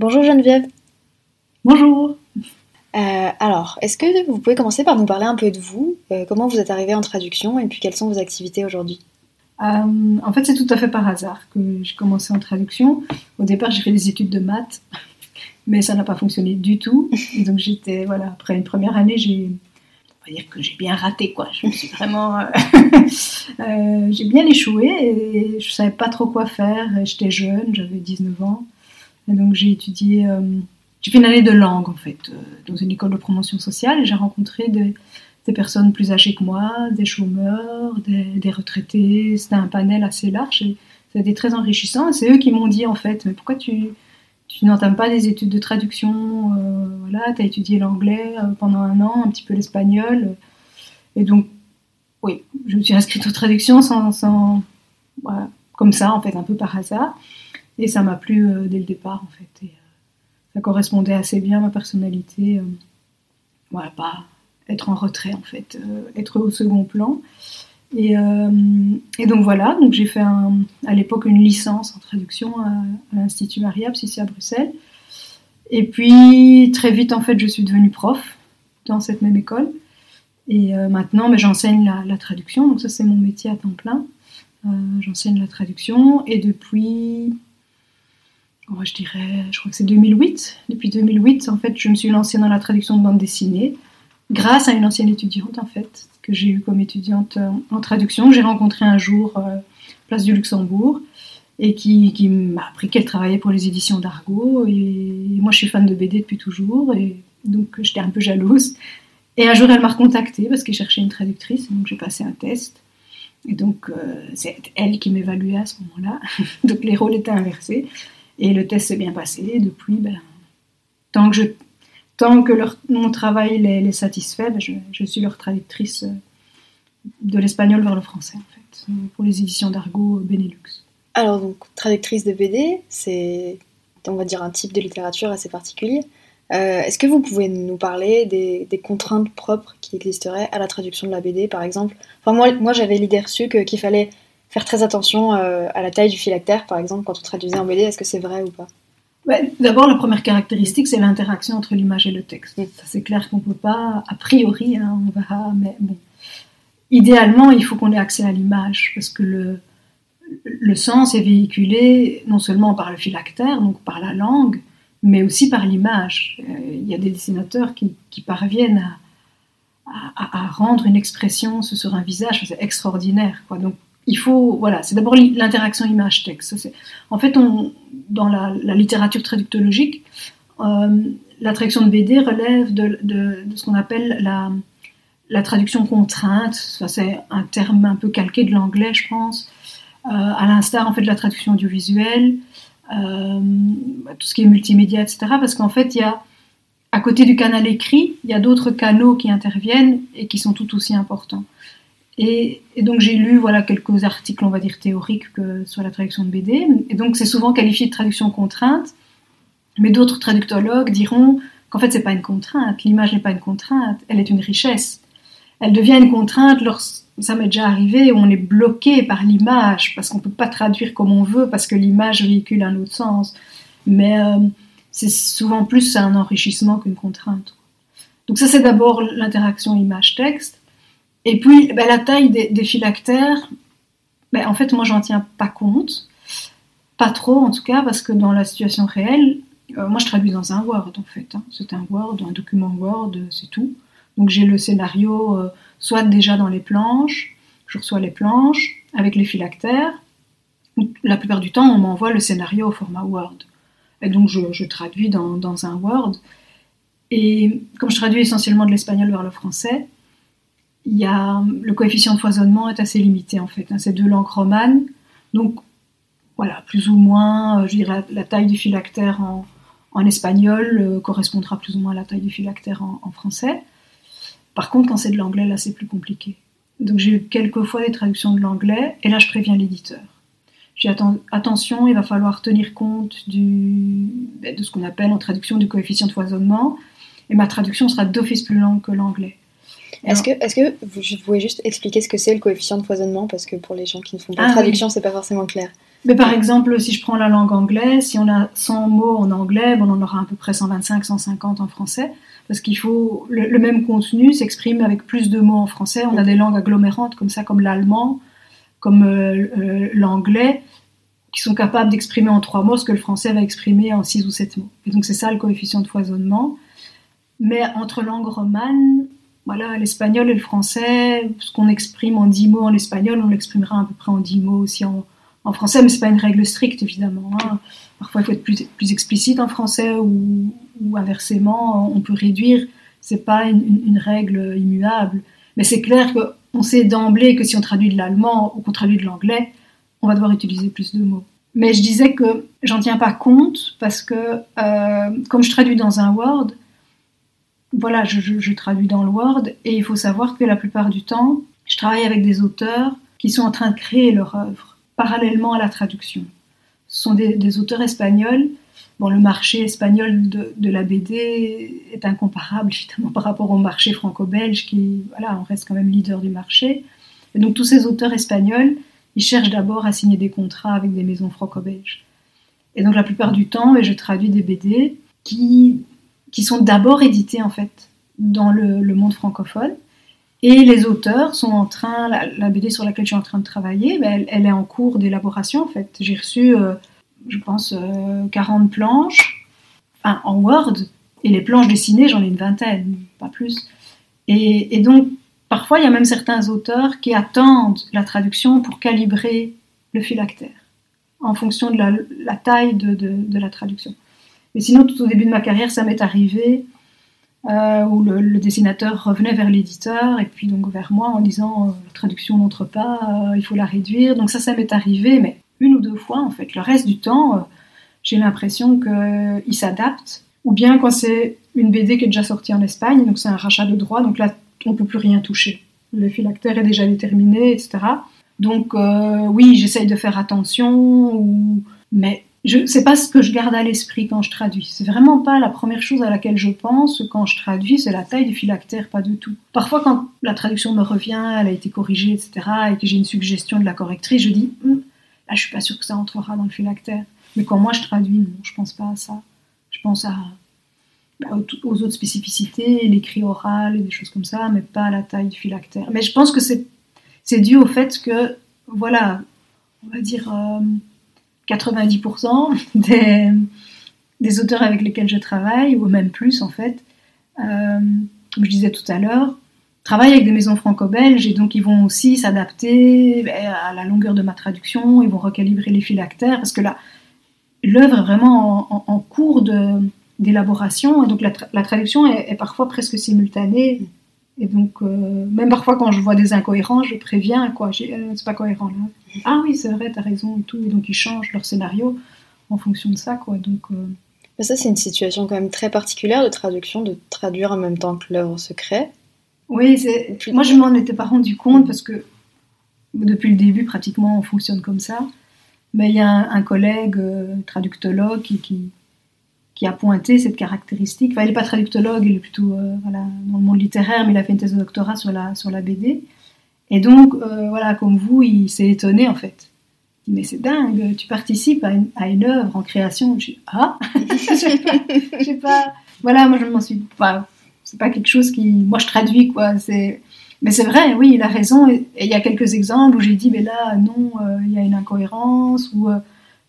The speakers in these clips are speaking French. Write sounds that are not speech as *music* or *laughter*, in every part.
Bonjour Geneviève. Bonjour. Euh, alors, est-ce que vous pouvez commencer par nous parler un peu de vous, euh, comment vous êtes arrivée en traduction et puis quelles sont vos activités aujourd'hui? Euh, En fait, c'est tout à fait par hasard que j'ai commencé en traduction. Au départ, j'ai fait des études de maths, mais ça n'a pas fonctionné du tout. Et donc j'étais, voilà, après une première année, j'ai on va dire que j'ai bien raté quoi. Je me suis vraiment, *laughs* j'ai bien échoué et je savais pas trop quoi faire. J'étais jeune, j'avais 19 ans, donc j'ai étudié, euh, j'ai fait une année de langue en fait dans une école de promotion sociale et j'ai rencontré des, personnes plus âgées que moi, des chômeurs, des, retraités. C'était un panel assez large et c'était très enrichissant. C'est eux qui m'ont dit en fait, mais pourquoi tu n'entames pas des études de traduction, euh, voilà, tu as étudié l'anglais euh, pendant un an, un petit peu l'espagnol. Et donc, oui, je me suis inscrite aux traductions sans, comme ça, en fait, un peu par hasard. Et ça m'a plu euh, dès le départ, en fait. Et, ça correspondait assez bien à ma personnalité. voilà, pas être en retrait, en fait, être au second plan. Euh, et, donc voilà, donc j'ai fait à l'époque une licence en traduction à, l'Institut Mariable, ici à Bruxelles. Et puis très vite, en fait, je suis devenue prof dans cette même école. Et euh, maintenant, mais j'enseigne la, traduction, donc ça c'est mon métier à temps plein. Euh, j'enseigne la traduction et depuis, oh, je dirais, je crois que c'est 2008. Depuis 2008, en fait, je me suis lancée dans la traduction de bande dessinée grâce à une ancienne étudiante en fait que j'ai eue comme étudiante euh, en traduction. J'ai rencontré un jour euh, place du Luxembourg et qui, m'a appris qu'elle travaillait pour les éditions d'Argo et moi je suis fan de BD depuis toujours et donc j'étais un peu jalouse. Et un jour elle m'a recontactée parce qu'elle cherchait une traductrice donc j'ai passé un test. Et donc, euh, c'est elle qui m'évaluait à ce moment-là. *laughs* donc, les rôles étaient inversés. Et le test s'est bien passé. depuis, ben, tant que mon travail les, satisfait, ben, je, suis leur traductrice euh, de l'espagnol vers le français, en fait, pour les éditions d'Argo Benelux. Alors, donc, traductrice de BD, c'est, on va dire, un type de littérature assez particulier. Euh, est-ce que vous pouvez nous parler des, contraintes propres qui existeraient à la traduction de la BD, par exemple? Enfin, moi j'avais l'idée reçue qu'il fallait faire très attention euh, à la taille du phylactère, par exemple, quand on traduisait en BD. Est-ce que c'est vrai ou pas? D'abord, la première caractéristique, c'est l'interaction entre l'image et le texte. c'est clair qu'on ne peut pas, a priori, hein, on verra, mais bon. Idéalement, il faut qu'on ait accès à l'image, parce que le, le sens est véhiculé non seulement par le phylactère, donc par la langue, mais aussi par l'image. Euh, il y a des dessinateurs qui, qui parviennent à, à, à, rendre une expression sur un visage, c'est extraordinaire. Quoi. Donc, il faut, voilà, c'est d'abord l'interaction image-texte. En fait, dans la, littérature traductologique, euh, la traduction de BD relève de, ce qu'on appelle la, traduction contrainte. C'est un terme un peu calqué de l'anglais, je pense, euh, à l'instar en fait de la traduction audiovisuelle, euh, tout ce qui est multimédia, etc. Parce qu'en fait, il y a à côté du canal écrit, il y a d'autres canaux qui interviennent et qui sont tout aussi importants. Et, donc j'ai lu voilà quelques articles, on va dire théoriques sur la traduction de BD. Et donc c'est souvent qualifié de traduction contrainte. Mais d'autres traductologues diront qu'en fait c'est pas une contrainte. L'image n'est pas une contrainte, elle est une richesse. Elle devient une contrainte lorsque ça m'est déjà arrivé on est bloqué par l'image parce qu'on peut pas traduire comme on veut parce que l'image véhicule un autre sens. Mais euh, c'est souvent plus un enrichissement qu'une contrainte. Donc ça c'est d'abord l'interaction image-texte. Et puis ben, la taille des, phylactères, ben, en fait moi j'en tiens pas compte. Pas trop en tout cas parce que dans la situation réelle, euh, moi je traduis dans un Word en fait. Hein. C'est un Word, un document Word, c'est tout. Donc j'ai le scénario euh, soit déjà dans les planches, je reçois les planches avec les phylactères. La plupart du temps, on m'envoie le scénario au format Word. Et donc je, traduis dans, un Word. Et comme je traduis essentiellement de l'espagnol vers le français, il y a, le coefficient de foisonnement est assez limité en fait. Hein. C'est deux langues romanes. Donc voilà, plus ou moins, euh, je dirais, la, taille du phylactère en, espagnol euh, correspondra plus ou moins à la taille du phylactère en français. Par contre, quand c'est de l'anglais, là, c'est plus compliqué. Donc j'ai eu quelques fois des traductions de l'anglais, et là, je préviens l'éditeur. J'ai attention, il va falloir tenir compte du, ben, de ce qu'on appelle en traduction du coefficient de foisonnement, et ma traduction sera d'office plus longue que l'anglais. Est-ce que, est que vous pouvez juste expliquer ce que c'est le coefficient de foisonnement Parce que pour les gens qui ne font pas de ah traduction, c'est pas forcément clair. Mais par exemple, si je prends la langue anglaise, si on a 100 mots en anglais, on en aura à peu près 125, 150 en français parce qu'il faut le, même contenu s'exprime avec plus de mots en français. On a des langues agglomérantes comme ça, comme l'allemand, comme euh, euh, l'anglais, qui sont capables d'exprimer en trois mots ce que le français va exprimer en six ou sept mots. Et donc c'est ça le coefficient de foisonnement. Mais entre langues romanes, voilà, l'espagnol et le français, ce qu'on exprime en dix mots en espagnol, on l'exprimera à peu près en dix mots aussi en, français, mais c'est pas une règle stricte évidemment. Hein. Parfois, il faut être plus, explicite en français ou, inversement, on peut réduire. C'est pas une, règle immuable. Mais c'est clair qu'on sait d'emblée que si on traduit de l'allemand ou qu'on traduit de l'anglais, on va devoir utiliser plus de mots. Mais je disais que j'en tiens pas compte parce que euh, comme je traduis dans un Word, voilà, je, traduis dans le Word et il faut savoir que la plupart du temps, je travaille avec des auteurs qui sont en train de créer leur œuvre parallèlement à la traduction. Ce sont des auteurs espagnols Bon, le marché espagnol de, la BD est incomparable *laughs* évidemment par rapport au marché franco-belge qui, voilà, on reste quand même leader du marché. Et donc tous ces auteurs espagnols, ils cherchent d'abord à signer des contrats avec des maisons franco-belges. Et donc la plupart du temps, et je traduis des BD qui, qui sont d'abord édités en fait dans le, monde francophone. Et les auteurs sont en train, la, BD sur laquelle je suis en train de travailler, ben, elle, est en cours d'élaboration en fait. J'ai reçu euh, je pense, 40 euh, planches, enfin, en Word, et les planches dessinées, j'en ai une vingtaine, pas plus. Et, donc, parfois, il y a même certains auteurs qui attendent la traduction pour calibrer le phylactère, en fonction de la, taille de, la traduction. Mais sinon, tout au début de ma carrière, ça m'est arrivé euh, où le, dessinateur revenait vers l'éditeur et puis donc vers moi en disant euh, la traduction n'entre pas, il faut la réduire. Donc ça, ça m'est arrivé, mais une ou deux fois en fait. Le reste du temps, euh, j'ai l'impression qu'il s'adapte. Ou bien quand c'est une BD qui est déjà sortie en Espagne, donc c'est un rachat de droit, donc là on ne peut plus rien toucher. Le phylactère est déjà déterminé, etc. Donc euh, oui, j'essaye de faire attention, mais je sais pas ce que je garde à l'esprit quand je traduis. C'est vraiment pas la première chose à laquelle je pense quand je traduis, c'est la taille du phylactère, pas du tout. Parfois, quand la traduction me revient, elle a été corrigée, etc., et que j'ai une suggestion de la correctrice, je dis hum, ah, je suis pas sûre que ça entrera dans le phylactère. Mais quand moi je traduis, non, je pense pas à ça. Je pense bah, aux autres spécificités, l'écrit oral et des choses comme ça, mais pas à la taille du phylactère. Mais je pense que c'est, dû au fait que, voilà, on va dire 90% euh, *laughs* des, des, auteurs avec lesquels je travaille, ou même plus en fait, euh, comme je disais tout à l'heure, travaille avec des maisons franco-belges et donc ils vont aussi s'adapter ben, à la longueur de ma traduction, ils vont recalibrer les phylactères parce que là, l'œuvre est vraiment en, cours d'élaboration et donc la, traduction est, parfois presque simultanée. Et donc, euh, même parfois quand je vois des incohérences, je préviens, quoi, euh, c'est pas cohérent là. Ah oui, c'est vrai, t'as raison et tout. Et donc ils changent leur scénario en fonction de ça, quoi. Donc, euh, ça, c'est une situation quand même très particulière de traduction, de traduire en même temps que l'œuvre se crée. Oui, moi je m'en étais pas rendu compte parce que depuis le début, pratiquement, on fonctionne comme ça. Mais il y a un, collègue traductologue qui, qui, qui a pointé cette caractéristique. Enfin, il n'est pas traductologue, il est plutôt euh, dans le monde littéraire, mais il a fait une thèse de doctorat sur la, sur la BD. Et donc, euh, voilà, comme vous, il s'est étonné en fait. Il dit, mais c'est dingue, tu participes à une, à une, œuvre en création. Je dis, ah *laughs* Je sais pas, pas. Voilà, moi je m'en suis pas. C'est pas quelque chose qui. Moi je traduis quoi. C'est. Mais c'est vrai, oui, il a raison. Et il y a quelques exemples où j'ai dit, mais là, non, euh, il y a une incohérence, ou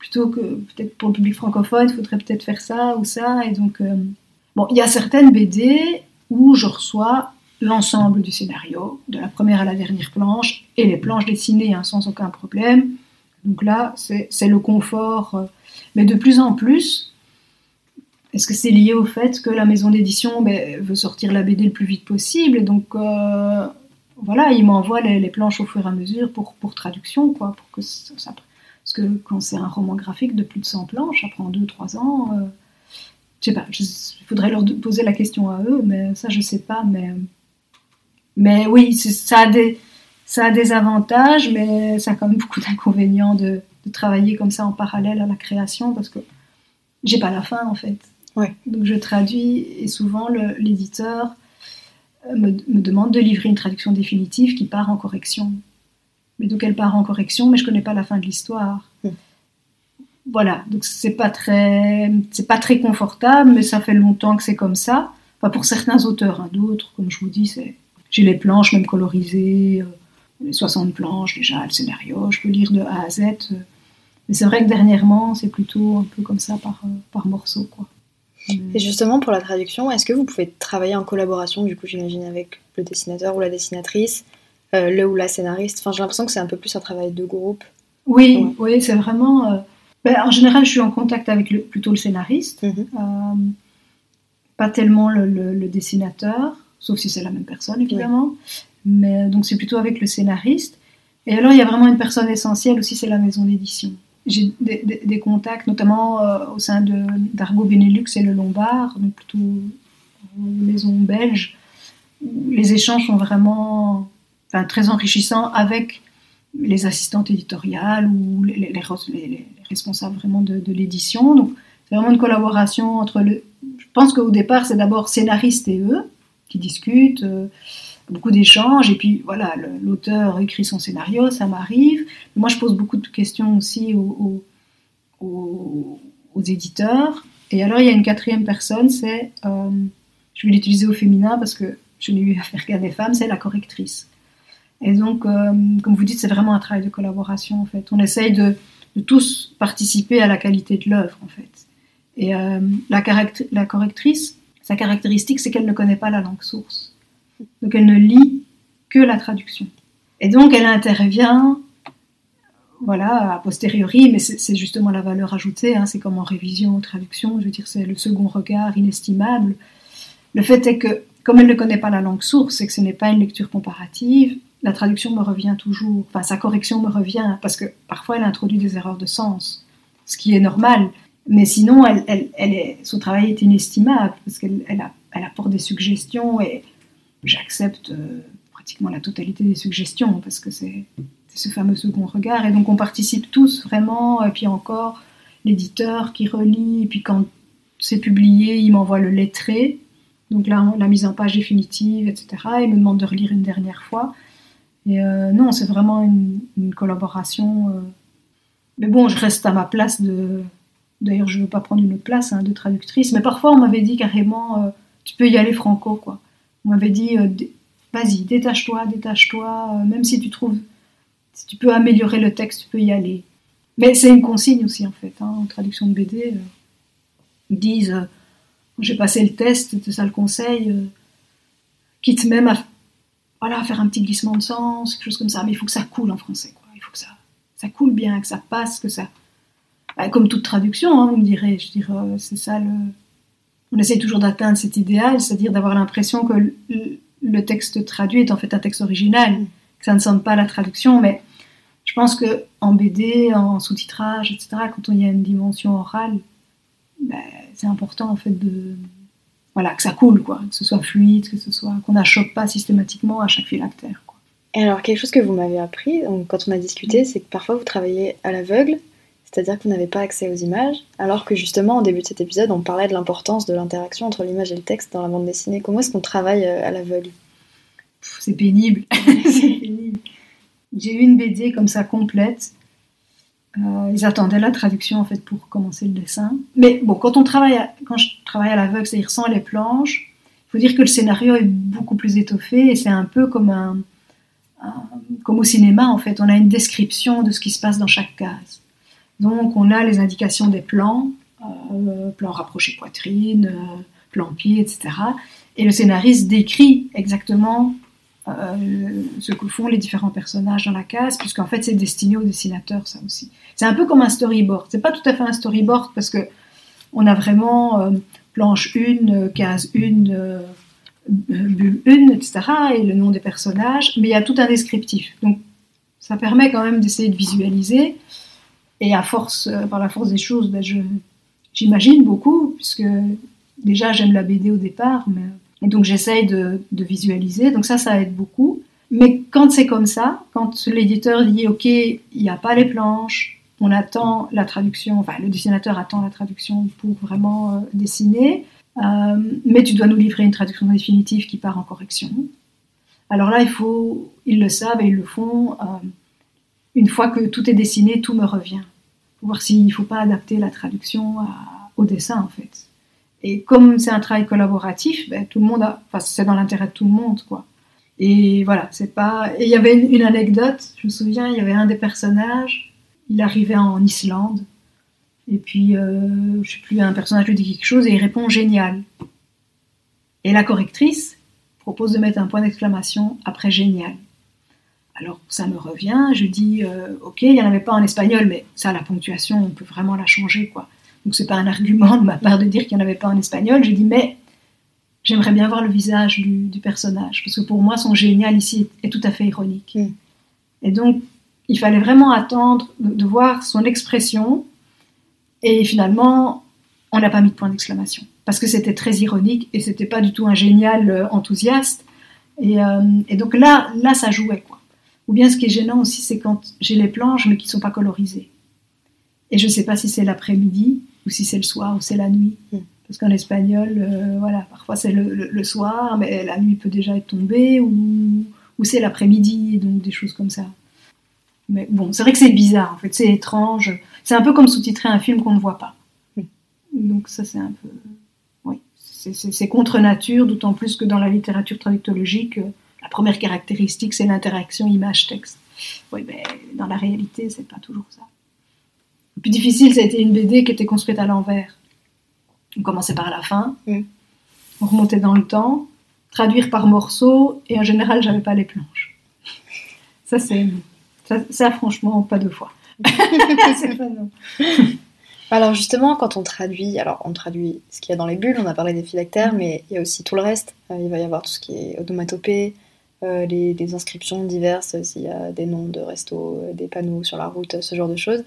plutôt que peut-être pour le public francophone, il faudrait peut-être faire ça ou ça. Et donc, euh, bon, il y a certaines BD où je reçois l'ensemble du scénario, de la première à la dernière planche, et les planches dessinées hein, sans aucun problème. Donc là, c'est le confort. Euh, mais de plus en plus, est-ce que c'est lié au fait que la maison d'édition ben, veut sortir la BD le plus vite possible? Donc, euh, voilà, il m'envoie les, les, planches au fur et à mesure pour, pour traduction, quoi, pour que ça, ça parce que quand c'est un roman graphique de plus de 100 planches, ça prend 2-3 ans. Euh, je sais pas, il faudrait leur poser la question à eux, mais ça, je sais pas. Mais, mais oui, ça a, des, ça a des avantages, mais ça a quand même beaucoup d'inconvénients de, de, travailler comme ça en parallèle à la création, parce que j'ai pas la fin, en fait. Ouais. Donc je traduis, et souvent l'éditeur me, me demande de livrer une traduction définitive qui part en correction mais donc elle part en correction, mais je connais pas la fin de l'histoire. Mm. Voilà, donc c'est pas très, c'est pas très confortable, mais ça fait longtemps que c'est comme ça. Enfin, pour certains auteurs, hein, d'autres, comme je vous dis, c'est, j'ai les planches même colorisées, euh, les 60 planches déjà, le scénario, je peux lire de A à Z. Euh. mais c'est vrai que dernièrement, c'est plutôt un peu comme ça par, euh, par morceau, quoi. Et justement, pour la traduction, est-ce que vous pouvez travailler en collaboration, du coup, j'imagine, avec le dessinateur ou la dessinatrice le ou la scénariste. Enfin, j'ai l'impression que c'est un peu plus un travail de groupe. Oui, oui, c'est vraiment. Euh, ben, en général, je suis en contact avec le, plutôt le scénariste, mhm. euh, pas tellement le, dessinateur, sauf si c'est la même personne évidemment. Mais donc c'est plutôt avec le scénariste. Et alors il y a vraiment une personne essentielle aussi, c'est la maison d'édition. J'ai des, contacts, notamment au sein d'Argo Benelux et le Lombard, donc plutôt une maison belge. les échanges sont vraiment très enrichissant avec les assistantes éditoriales ou les, les, responsables vraiment de, l'édition. Donc, c'est vraiment une collaboration entre le. Je pense qu'au départ, c'est d'abord scénariste et eux qui discutent, euh, beaucoup d'échanges, et puis voilà, l'auteur écrit son scénario, ça m'arrive. Moi, je pose beaucoup de questions aussi aux, aux, éditeurs. Et alors, il y a une quatrième personne, c'est. Euh, je vais l'utiliser au féminin parce que je n'ai eu affaire qu'à des femmes, c'est la correctrice. Et donc, euh, comme vous dites, c'est vraiment un travail de collaboration en fait. On essaye de, tous participer à la qualité de l'œuvre en fait. Et euh, la, correctrice, sa caractéristique, c'est qu'elle ne connaît pas la langue source. Donc elle ne lit que la traduction. Et donc elle intervient, voilà, a posteriori, mais c'est justement la valeur ajoutée, hein, c'est comme en révision, en traduction, je veux dire, c'est le second regard inestimable. Le fait est que, comme elle ne connaît pas la langue source et que ce n'est pas une lecture comparative, la traduction me revient toujours, enfin sa correction me revient, parce que parfois elle introduit des erreurs de sens, ce qui est normal. Mais sinon, elle, est, son travail est inestimable, parce qu'elle elle, apporte des suggestions et j'accepte euh, pratiquement la totalité des suggestions, parce que c'est ce fameux second regard. Et donc on participe tous vraiment, et puis encore l'éditeur qui relit, et puis quand c'est publié, il m'envoie le lettré, donc la mise en page définitive, etc. Il me demande de relire une dernière fois. Et euh, non, c'est vraiment une, collaboration. Euh. Mais bon, je reste à ma place. D'ailleurs, je ne veux pas prendre une autre place hein, de traductrice. Mais parfois, on m'avait dit carrément, euh, tu peux y aller franco, quoi. On m'avait dit, vas-y, détache-toi, détache-toi. même si tu trouves, si tu peux améliorer le texte, tu peux y aller. Mais c'est une consigne aussi, en fait. Hein, en traduction de BD, ils disent, j'ai passé le test, c'est ça le conseil. quitte même à voilà, faire un petit glissement de sens, quelque chose comme ça. Mais il faut que ça coule en français, quoi. Il faut que ça, ça coule bien, que ça passe, que ça. Bah, comme toute traduction, hein, vous me direz. Je dirais, euh, c'est ça le. On essaye toujours d'atteindre cet idéal, c'est-à-dire d'avoir l'impression que le, texte traduit est en fait un texte original, que ça ne sonne pas la traduction. Mais je pense que en BD, en sous-titrage, etc., quand il y a une dimension orale, bah, c'est important en fait de voilà, que ça coule, quoi, que ce soit fluide, que ce soit qu'on n'achoppe pas systématiquement à chaque phylactère. Quoi. Et alors, quelque chose que vous m'avez appris quand on a discuté, c'est que parfois vous travaillez à l'aveugle, C'est-à-dire que vous n'avez pas accès aux images, alors que justement, au début de cet épisode, on parlait de l'importance de l'interaction entre l'image et le texte dans la bande dessinée. Comment est-ce qu'on travaille euh, à l'aveugle? C'est pénible. *laughs* pénible. J'ai eu une BD comme ça complète. Euh, ils attendaient la traduction en fait pour commencer le dessin. Mais bon, quand on travaille, quand je travaille à l'aveugle, c'est-à-dire sans les planches, il faut dire que le scénario est beaucoup plus étoffé et c'est un peu comme un, comme au cinéma en fait. On a une description de ce qui se passe dans chaque case. Donc on a les indications des plans, euh, plan rapproché poitrine, euh, plan pied, etc. Et le scénariste décrit exactement euh, ce que font les différents personnages dans la case, puisqu'en fait c'est destiné au dessinateur ça aussi. C'est un peu comme un storyboard. C'est pas tout à fait un storyboard parce que on a vraiment euh, planche 1, case 1, bulle 1, etc. et le nom des personnages, mais il y a tout un descriptif. Donc ça permet quand même d'essayer de visualiser. Et à force, euh, par la force des choses, ben, j'imagine beaucoup, puisque déjà j'aime la BD au départ, mais, et donc j'essaye de, visualiser, donc ça, ça aide beaucoup. Mais quand c'est comme ça, quand l'éditeur dit OK, il n'y a pas les planches, on attend la traduction, enfin le dessinateur attend la traduction pour vraiment euh, dessiner, euh, mais tu dois nous livrer une traduction définitive qui part en correction. Alors là, il faut, ils le savent et ils le font. une fois que tout est dessiné, tout me revient voir s'il ne faut pas adapter la traduction au dessin en fait. Et comme c'est un travail collaboratif, ben, tout le monde a, enfin, c'est dans l'intérêt de tout le monde quoi. Et voilà, c'est pas. il y avait une, anecdote, je me souviens, il y avait un des personnages, il arrivait en Islande, et puis euh, je sais plus, un personnage lui dit quelque chose et il répond génial. Et la correctrice propose de mettre un point d'exclamation après génial. Alors ça me revient, je dis euh, ok, il n'y en avait pas en espagnol, mais ça, la ponctuation, on peut vraiment la changer, quoi. Donc c'est pas un argument de ma part de dire qu'il n'y en avait pas en espagnol. Je dis mais j'aimerais bien voir le visage du, personnage, parce que pour moi, son génial ici est, tout à fait ironique. Mm. Et donc il fallait vraiment attendre de, voir son expression, et finalement, on n'a pas mis de point d'exclamation, parce que c'était très ironique et c'était pas du tout un génial euh, enthousiaste. Et, euh, et donc là, là, ça jouait quoi. Ou bien ce qui est gênant aussi, c'est quand j'ai les planches mais qui ne sont pas colorisées. Et je ne sais pas si c'est l'après-midi ou si c'est le soir ou c'est la nuit. Hmm. Parce qu'en espagnol, euh, voilà, parfois c'est le, soir, mais la nuit peut déjà être tombée, ou, ou c'est l'après-midi, donc des choses comme ça. Mais bon, c'est vrai que c'est bizarre, en fait, c'est étrange. C'est un peu comme sous-titrer un film qu'on ne voit pas. Hmm. Donc ça, c'est un peu... Oui, c'est contre nature, d'autant plus que dans la littérature traductologique, la première caractéristique, c'est l'interaction image-texte. Oui, mais dans la réalité, c'est pas toujours ça. Le plus difficile, ça a été une BD qui était construite à l'envers. On commençait par la fin, mm. on remontait dans le temps, traduire par morceaux, et en général, j'avais pas les planches. *laughs* Ça, c'est. Ça, franchement, pas deux fois. *laughs* c'est pas non. Alors justement, quand on traduit, alors on traduit ce qu'il y a dans les bulles, on a parlé des phylactères, mais il y a aussi tout le reste. Euh, il va y avoir tout ce qui est onomatopée, euh, les, inscriptions diverses, s'il y a des noms de restos, euh, des panneaux sur la route, ce genre de choses.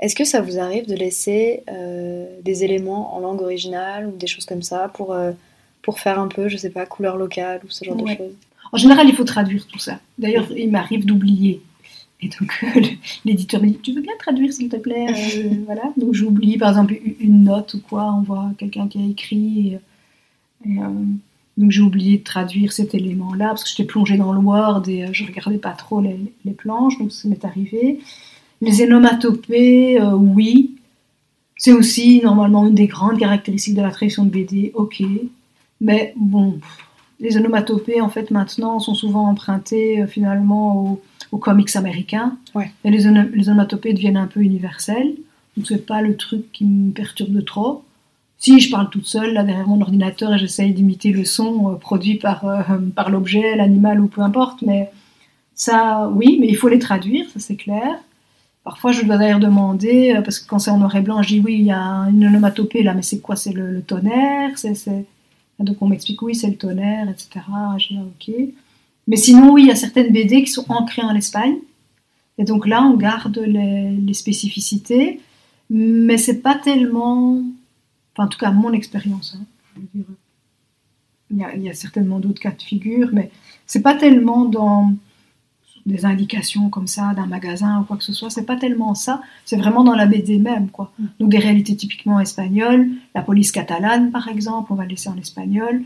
Est-ce que ça vous arrive de laisser euh, des éléments en langue originale ou des choses comme ça pour, pour faire un peu, je sais pas, couleur locale ou ce genre de choses? En général, il faut traduire tout ça. D'ailleurs, il m'arrive d'oublier. Et donc, l'éditeur me dit Tu veux bien traduire, s'il te plaît? *laughs* Voilà. Donc, j'oublie, par exemple, une note ou quoi. On voit quelqu'un qui a écrit. et donc j'ai oublié de traduire cet élément-là parce que j'étais plongée dans le Word et euh, je regardais pas trop les, planches, donc ça m'est arrivé. Les énomatopées, euh, oui. C'est aussi normalement une des grandes caractéristiques de la traduction de BD, ok. Mais bon, les onomatopées en fait maintenant sont souvent empruntées euh, finalement aux, comics américains. Et les, les onomatopées deviennent un peu universelles. Donc c'est pas le truc qui me perturbe trop. Si je parle toute seule là derrière mon ordinateur et j'essaye d'imiter le son euh, produit par, euh, par l'objet, l'animal ou peu importe, mais ça, oui, mais il faut les traduire, ça c'est clair. Parfois, je dois d'ailleurs demander, euh, parce que quand c'est en noir et blanc, je dis oui, il y a une onomatopée là, mais c'est quoi? C'est le, tonnerre? C'est, Donc on m'explique oui, c'est le tonnerre, etc. Je dis ok. Mais sinon, oui, il y a certaines BD qui sont ancrées en Espagne. Et donc là, on garde les, spécificités, mais c'est pas tellement en tout cas, mon expérience. Hein, il, y a, certainement d'autres cas de figure, mais c'est pas tellement dans, des indications comme ça d'un magasin ou quoi que ce soit. C'est pas tellement ça. C'est vraiment dans la BD même, quoi. Mm. Donc des réalités typiquement espagnoles. La police catalane, par exemple, on va laisser en espagnol.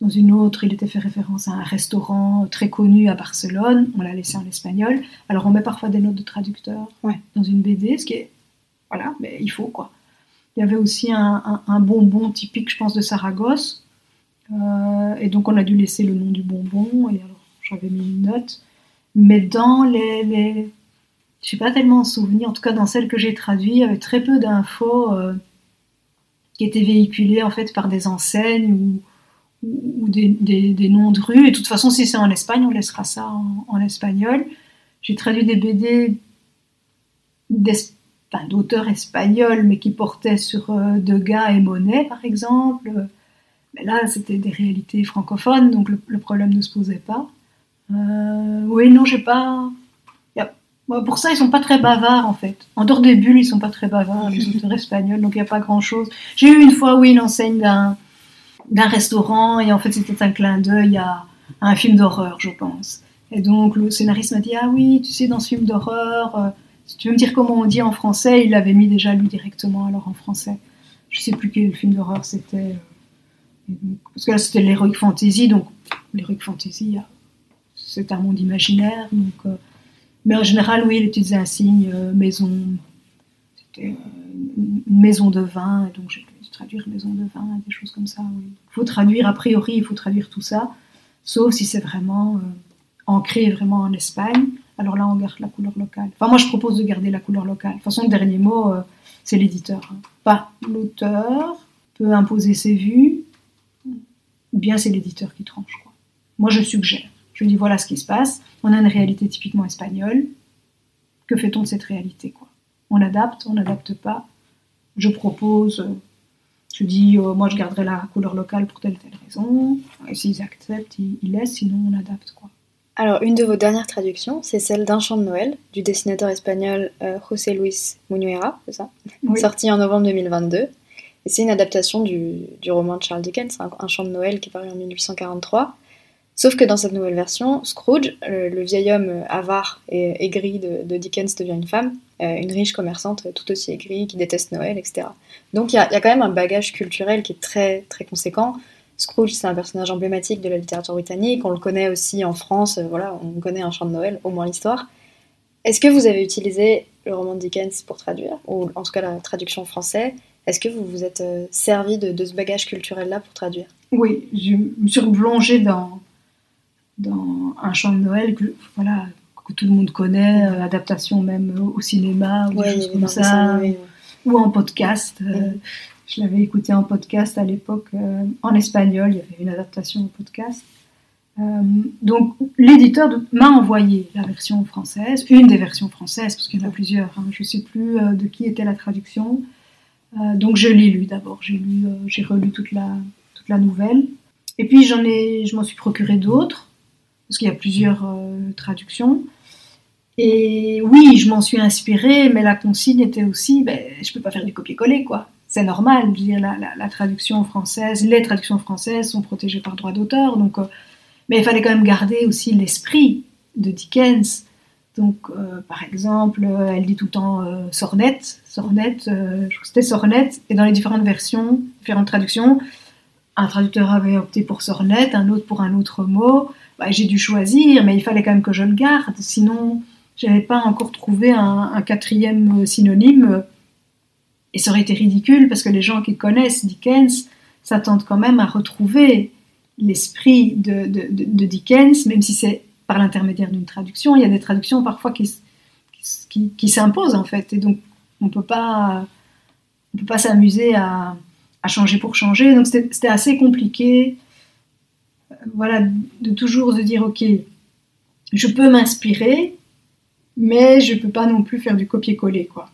Dans une autre, il était fait référence à un restaurant très connu à Barcelone. On l'a laissé en espagnol. Alors on met parfois des notes de traducteur Ouais. dans une BD, ce qui est voilà, mais il faut quoi. Il y avait aussi un, un- un bonbon typique, je pense, de Saragosse. Euh, et donc on a dû laisser le nom du bonbon. Et alors j'avais mis une note. Mais dans les, les... je suis pas tellement en souvenir, en tout cas dans celle que j'ai traduite, il y avait très peu d'infos euh, qui étaient véhiculées en fait par des enseignes ou, des, noms de rues. Et de toute façon, si c'est en Espagne, on laissera ça en, espagnol. J'ai traduit des BD d'auteurs espagnols, mais qui portaient sur euh, Degas et Monet, par exemple. Mais là, c'était des réalités francophones, donc le problème ne se posait pas. Euh, oui, non, j'ai pas. y a- Pour ça, ils sont pas très bavards en fait. En dehors des bulles, ils sont pas très bavards, les *laughs* auteurs espagnols, donc il n'y a pas grand chose. J'ai eu une fois, oui, une enseigne d'un d'un restaurant, et en fait, c'était un clin d'œil à, à un film d'horreur, je pense. Et donc, le scénariste m'a dit Ah oui, tu sais, dans ce film d'horreur, euh, si tu veux me dire comment on dit en français, il l'avait mis déjà lui directement alors en français. Je sais plus quel film d'horreur c'était. euh, Parce que là, c'était l'heroic fantasy, donc l'heroic fantasy, euh, c'est un monde imaginaire. Donc, euh, mais en général, oui, les petites insignes, euh, maison, c'était une maison de vin, et donc j'ai dû traduire maison de vin, des choses comme ça. oui. Il faut traduire, a priori, il faut traduire tout ça, sauf si c'est vraiment euh, ancré vraiment en Espagne. Alors là, on garde la couleur locale. Enfin, moi, je propose de garder la couleur locale. De toute façon, le dernier mot, c'est l'éditeur. hein. Pas l'auteur peut imposer ses vues, ou bien c'est l'éditeur qui tranche. Quoi. Moi, je suggère. Je dis voilà ce qui se passe. On a une réalité typiquement espagnole. Que fait-on de cette réalité quoi? On adapte, on n'adapte pas. Je propose. je dis, euh, moi, je garderai la couleur locale pour telle telle raison. Et s'ils acceptent, ils, ils laissent. Sinon, on adapte quoi. Alors, une de vos dernières traductions, c'est celle d'un chant de Noël du dessinateur espagnol euh, José Luis Munuera, c'est ça? Oui. Sorti en novembre 2022. Et c'est une adaptation du, du roman de Charles Dickens, un, un chant de Noël qui est paru en 1843. Sauf que dans cette nouvelle version, Scrooge, le, le vieil homme euh, avare et aigri de, Dickens, devient une femme, euh, une riche commerçante euh, tout aussi aigrie, qui déteste Noël, etc. Donc il y, a quand même un bagage culturel qui est très très conséquent. Scrooge, c'est un personnage emblématique de la littérature britannique. On le connaît aussi en France. euh, voilà, on connaît un chant de Noël, au moins l'histoire. Est-ce que vous avez utilisé le roman de Dickens pour traduire, ou en tout cas la traduction en français? Est-ce que vous vous êtes euh, servi de, de ce bagage culturel-là pour traduire? Oui, je me suis replongée dans, dans un chant de Noël que, voilà, que tout le monde connaît, euh, adaptation même au cinéma, ou des choses comme ça, oui. ou en podcast. euh, Mhm. Je l'avais écouté en podcast à l'époque, euh, en espagnol, il y avait une adaptation au podcast. Donc l'éditeur m'a envoyé la version française, une des versions françaises, parce qu'il y en a plusieurs, hein, je ne sais plus de qui était la traduction. Donc je l'ai lu d'abord, j'ai lu, j'ai relu toute la, toute la nouvelle. Et puis j'en ai, je m'en suis procuré d'autres, parce qu'il y a plusieurs euh, traductions. Et oui, je m'en suis inspirée, mais la consigne était aussi, ben, je peux pas faire du copier-coller, quoi. C'est normal, je veux dire, la, traduction française, les traductions françaises sont protégées par droit d'auteur, donc, euh, mais il fallait quand même garder aussi l'esprit de Dickens. Donc, euh, par exemple, elle dit tout le temps sornette, sornette, je crois que c'était sornette, et dans les différentes versions, différentes traductions, un traducteur avait opté pour sornette, un autre pour un autre mot. Bah, j'ai dû choisir, mais il fallait quand même que je le garde, sinon j'avais pas encore trouvé un, quatrième euh, synonyme. Et ça aurait été ridicule parce que les gens qui connaissent Dickens s'attendent quand même à retrouver l'esprit de, Dickens, même si c'est par l'intermédiaire d'une traduction. Il y a des traductions parfois qui, qui s'imposent en fait, et donc on peut pas, on peut pas s'amuser à, changer pour changer. Donc c'était assez compliqué, voilà, de toujours se dire ok, je peux m'inspirer, mais je peux pas non plus faire du copier-coller quoi.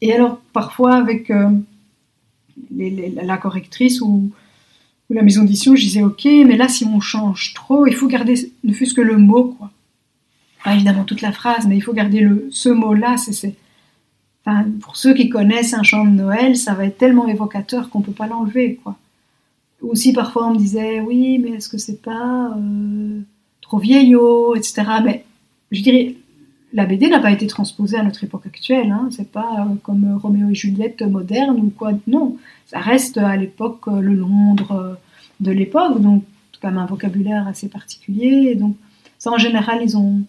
Et alors parfois avec euh, la correctrice ou, la maison d'édition, je disais ok, mais là si on change trop, il faut garder ne fût-ce que le mot quoi. Pas évidemment toute la phrase, mais il faut garder le ce mot-là. C'est Enfin, pour ceux qui connaissent un chant de Noël, ça va être tellement évocateur qu'on peut pas l'enlever quoi. Aussi parfois on me disait oui, mais est-ce que c'est pas euh, trop vieillot, etc. Mais je dirais, la BD n'a pas été transposée à notre époque actuelle. Hein. C'est pas euh, comme Roméo et Juliette moderne ou quoi. Non, ça reste à l'époque euh, le Londres de l'époque, donc comme un vocabulaire assez particulier. donc ça, en général, ils ont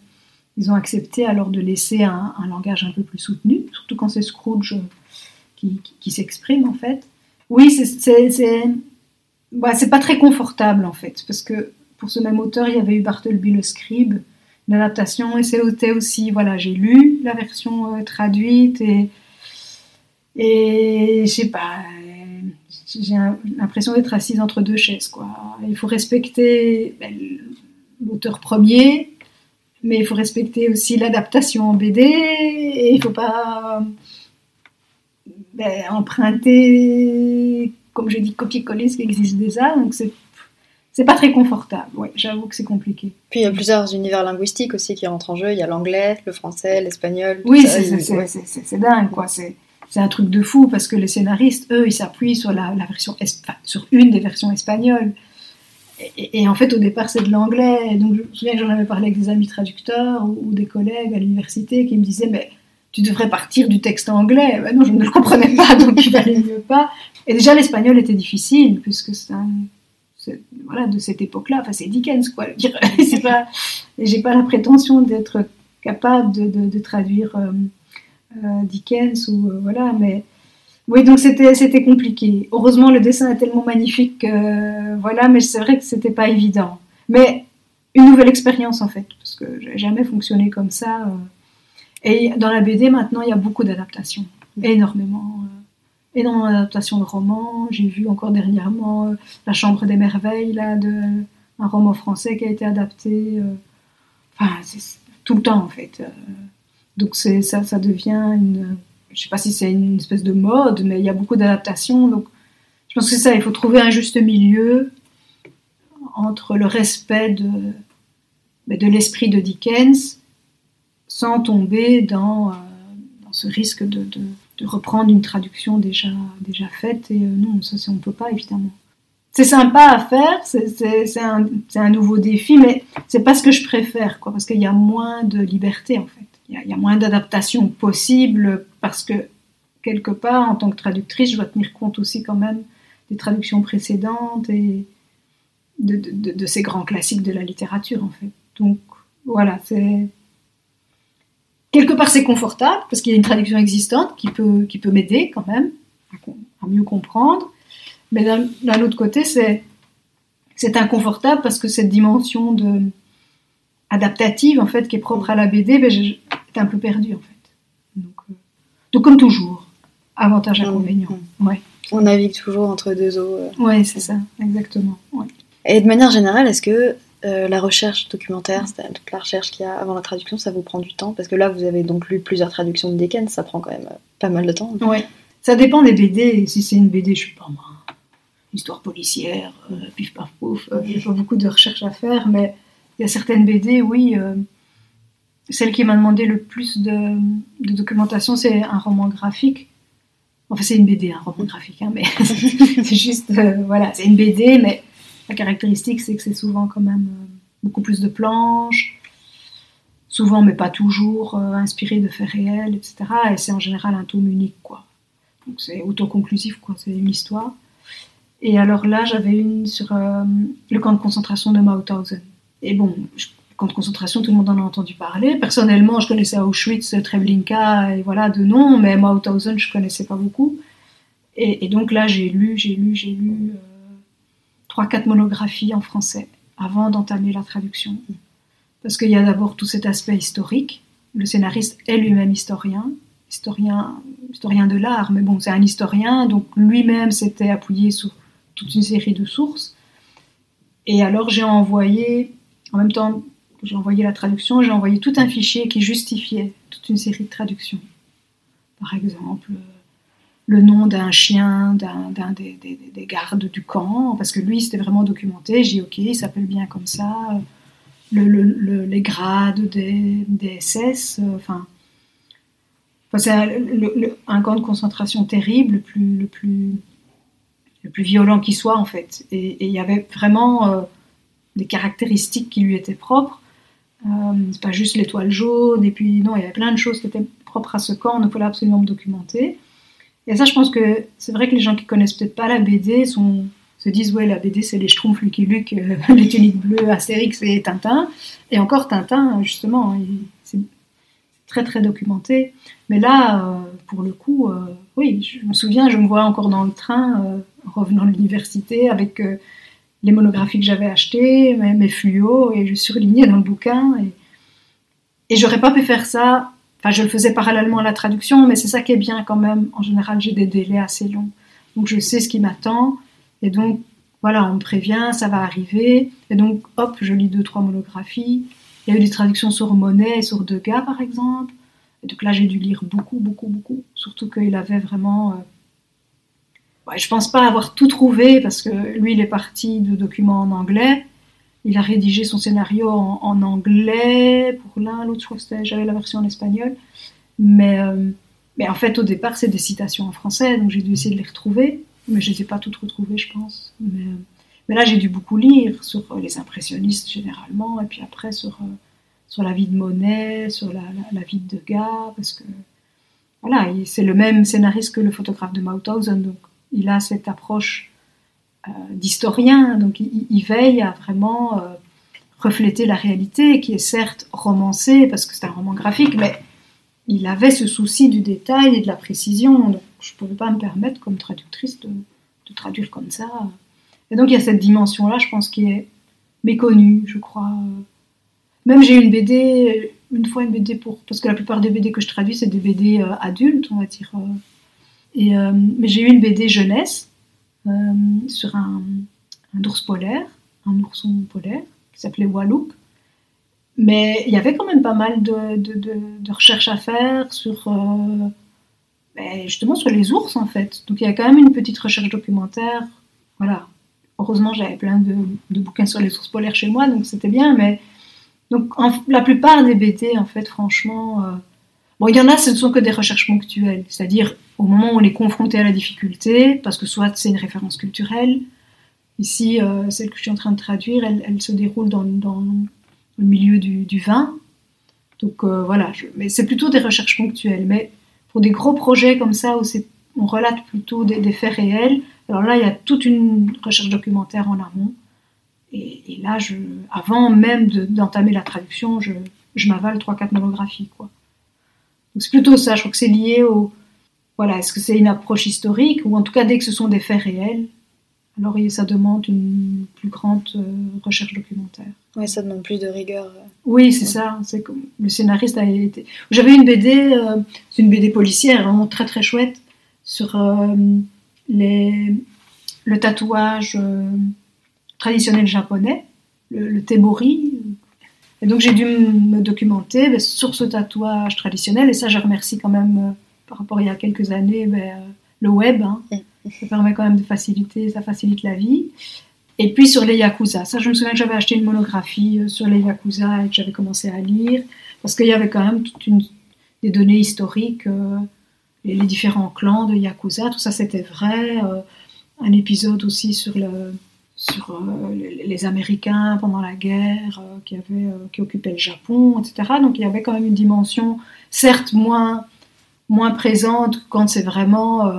ils ont accepté alors de laisser un, langage un peu plus soutenu, surtout quand c'est Scrooge qui, qui, s'exprime en fait. Oui, c'est bah, c'est pas très confortable en fait, parce que pour ce même auteur, il y avait eu Bartleby le Scribe, l'adaptation, et c'était aussi, voilà, j'ai lu la version euh, traduite, et, et je sais pas, j'ai l'impression d'être assise entre deux chaises, quoi. Il faut respecter ben, l'auteur premier, mais il faut respecter aussi l'adaptation en BD, et il faut pas ben, emprunter, comme je dis, copier-coller ce qui existe déjà, donc c'est c'est pas très confortable. Ouais, j'avoue que c'est compliqué. Puis il y a plusieurs univers linguistiques aussi qui rentrent en jeu. Il y a l'anglais, le français, l'espagnol. Oui, c'est dingue, quoi. C'est un truc de fou parce que les scénaristes, eux, ils s'appuient sur la, version, sur une des versions espagnoles. Et, en fait, au départ, c'est de l'anglais. Donc, je me souviens que j'en avais parlé avec des amis traducteurs ou, des collègues à l'université qui me disaient, mais tu devrais partir du texte anglais. Ben non, je ne le comprenais pas, donc il valait mieux pas. Et déjà, l'espagnol était difficile puisque c'est voilà, de cette époque-là. Enfin, c'est Dickens, quoi. *laughs* c'est pas, j'ai pas la prétention d'être capable de, traduire euh, euh, Dickens ou euh, voilà, mais oui, donc c'était, compliqué. Heureusement, le dessin est tellement magnifique, voilà, mais c'est vrai que c'était pas évident. Mais une nouvelle expérience en fait, parce que j'ai jamais fonctionné comme ça. Et dans la BD maintenant, il y a beaucoup d'adaptations, énormément énormément d'adaptations de romans. J'ai vu encore dernièrement euh, La Chambre des Merveilles, là, de, un roman français qui a été adapté. Euh, enfin, tout le temps, en fait. Euh. donc ça, ça devient une... Je sais pas si c'est une espèce de mode, mais il y a beaucoup d'adaptations. Donc je pense que c'est ça, il faut trouver un juste milieu entre le respect de, de l'esprit de Dickens sans tomber dans, ce risque de reprendre une traduction déjà, déjà faite. Et euh, non, ça, on ne peut pas, évidemment. C'est sympa à faire, c'est un, un, nouveau défi, mais c'est pas ce que je préfère, quoi, parce qu'il y a moins de liberté, en fait. Il y a, moins d'adaptation possible, parce que, quelque part, en tant que traductrice, je dois tenir compte aussi quand même des traductions précédentes et de, de, de ces grands classiques de la littérature, en fait. Donc, voilà, c'est Quelque part, c'est confortable parce qu'il y a une traduction existante qui peut, qui peut m'aider quand même à, mieux comprendre. Mais d'un autre côté, c'est, c'est inconfortable parce que cette dimension de, adaptative en fait qui est propre à la BD, ben, est un peu perdue en fait. Donc, euh, donc comme toujours, avantage inconvénient. Mmh. Ouais. On navigue toujours entre deux eaux. Euh. Oui, c'est ça, exactement. Et de manière générale, est-ce que euh, la recherche documentaire, c'est toute la recherche qu'il y a avant la traduction, ça vous prend du temps Parce que là, vous avez donc lu plusieurs traductions de Dickens, ça prend quand même euh, pas mal de temps. Oui, ça dépend des BD. Si c'est une BD, je sais pas moi, histoire policière, euh, pif paf pouf, il y a pas beaucoup de recherche à faire, mais il y a certaines BD, oui. celle qui m'a demandé le plus de, documentation, c'est un roman graphique. Enfin, c'est une BD, un roman graphique, hein, mais *laughs* c'est juste, voilà, c'est une BD, mais la caractéristique, c'est que c'est souvent quand même euh, beaucoup plus de planches, souvent, mais pas toujours, euh, inspiré de faits réels, etc. Et c'est en général un tome unique, quoi. Donc c'est autoconclusif, quoi. C'est une histoire. Et alors là, j'avais une sur euh, le camp de concentration de Mauthausen. Et bon, le camp de concentration, tout le monde en a entendu parler. Personnellement, je connaissais Auschwitz, Treblinka, et voilà, de nom, mais Mauthausen, je connaissais pas beaucoup. Et, donc là, j'ai lu, j'ai lu, j'ai lu trois, quatre monographies en français avant d'entamer la traduction. Parce qu'il y a d'abord tout cet aspect historique. Le scénariste est lui-même historien, historien, historien de l'art, mais bon, c'est un historien, donc lui-même s'était appuyé sur toute une série de sources. Et alors j'ai envoyé, en même temps que j'ai envoyé la traduction, j'ai envoyé tout un fichier qui justifiait toute une série de traductions. Par exemple, le nom d'un chien, d'un des, des, gardes du camp, parce que lui, c'était vraiment documenté. J'ai dit, ok, il s'appelle bien comme ça. Le, les grades des, SS, euh, enfin. c'est un, camp de concentration terrible, le plus, le plus, le plus violent qui soit, en fait. Et il y avait vraiment. Euh, des caractéristiques qui lui étaient propres. Euh, c'est pas juste l'étoile jaune, et puis non, il y avait plein de choses qui étaient propres à ce camp, il fallait absolument me documenter. Et ça, je pense que c'est vrai que les gens qui connaissent peut-être pas la BD se disent ouais, la BD c'est les Schtroumpfs, Lucky Luke, euh, *laughs* les tuniques bleues, Astérix et Tintin. Et encore Tintin, justement, hein, c'est très très documenté. Mais là, euh, pour le coup, euh, oui, je me souviens, je me vois encore dans le train, revenant de l'université, avec les monographies que j'avais achetées, mes, mes, fluos, et je surlignais dans le bouquin. Et, et j'aurais pas pu faire ça. Enfin, je le faisais parallèlement à la traduction, mais c'est ça qui est bien quand même. En général, j'ai des délais assez longs. Donc, je sais ce qui m'attend. Et donc, voilà, on me prévient, ça va arriver. Et donc, hop, je lis deux, trois monographies. Il y a eu des traductions sur Monet et sur Degas, par exemple. Et donc là, j'ai dû lire beaucoup, beaucoup, beaucoup. Surtout qu'il avait vraiment euh, ouais, je pense pas avoir tout trouvé parce que lui, il est parti de documents en anglais. Il a rédigé son scénario en, anglais pour l'un, l'autre, je crois que j'avais la version en espagnol. Mais, euh, mais en fait, au départ, c'est des citations en français, donc j'ai dû essayer de les retrouver. Mais je ne les ai pas toutes retrouvées, je pense. Mais, euh, là, j'ai dû beaucoup lire sur euh, les impressionnistes généralement, et puis après sur, sur la vie de Monet, sur la, la, vie de Degas, parce que voilà, c'est le même scénariste que le photographe de Mauthausen, donc il a cette approche d'historien, donc il, veille à vraiment euh, refléter la réalité, qui est certes romancée, parce que c'est un roman graphique, mais il avait ce souci du détail et de la précision, donc je ne pouvais pas me permettre, comme traductrice, de, traduire comme ça. Et donc il y a cette dimension-là, je pense, qui est méconnue, je crois. Même j'ai une BD, une fois une BD pour... Parce que la plupart des BD que je traduis, c'est des BD euh, adultes, on va dire euh, mais j'ai eu une BD jeunesse euh, sur un, ours polaire, un ourson polaire, qui s'appelait Walloop. Mais il y avait quand même pas mal de, recherches à faire sur, euh, ben, justement sur les ours en fait. Donc il y a quand même une petite recherche documentaire. Voilà. Heureusement, j'avais plein de, bouquins sur les ours polaires chez moi, donc c'était bien. Mais donc la plupart des BD, en fait, franchement, Bon, il y en a, ce ne sont que des recherches ponctuelles, c'est-à-dire au moment où on est confronté à la difficulté, parce que soit c'est une référence culturelle, ici, euh, celle que je suis en train de traduire, elle, se déroule dans, le milieu du, vin, donc euh, voilà, mais c'est plutôt des recherches ponctuelles, mais pour des gros projets comme ça, où on relate plutôt des, faits réels, alors là, il y a toute une recherche documentaire en amont, et, là, je, avant même d'entamer la traduction, je, je m'avale 3-4 monographies, quoi. C'est plutôt ça, je crois que c'est lié au... Voilà, est-ce que c'est une approche historique ou en tout cas dès que ce sont des faits réels, alors ça demande une plus grande euh, recherche documentaire. Oui, ça demande plus de rigueur. Euh. Oui, c'est ça. C'est comme le scénariste a été. J'avais une BD, euh, c'est une BD policière, vraiment très très chouette, sur les... le tatouage traditionnel japonais, le, le tebori, et donc j'ai dû me documenter ben, sur ce tatouage traditionnel, et ça je remercie quand même, euh, par rapport à il y a quelques années, ben, euh, le web. Hein. Ça permet quand même de faciliter, ça facilite la vie. Et puis sur les Yakuza, ça je me souviens que j'avais acheté une monographie euh, sur les Yakuza et que j'avais commencé à lire, parce qu'il y avait quand même toutes une, des données historiques, les, différents clans de Yakuza, tout ça c'était vrai. un épisode aussi sur le, sur euh, les Américains pendant la guerre euh, qui, avaient, euh, qui occupaient le Japon, etc. Donc il y avait quand même une dimension, certes moins, moins présente quand c'est vraiment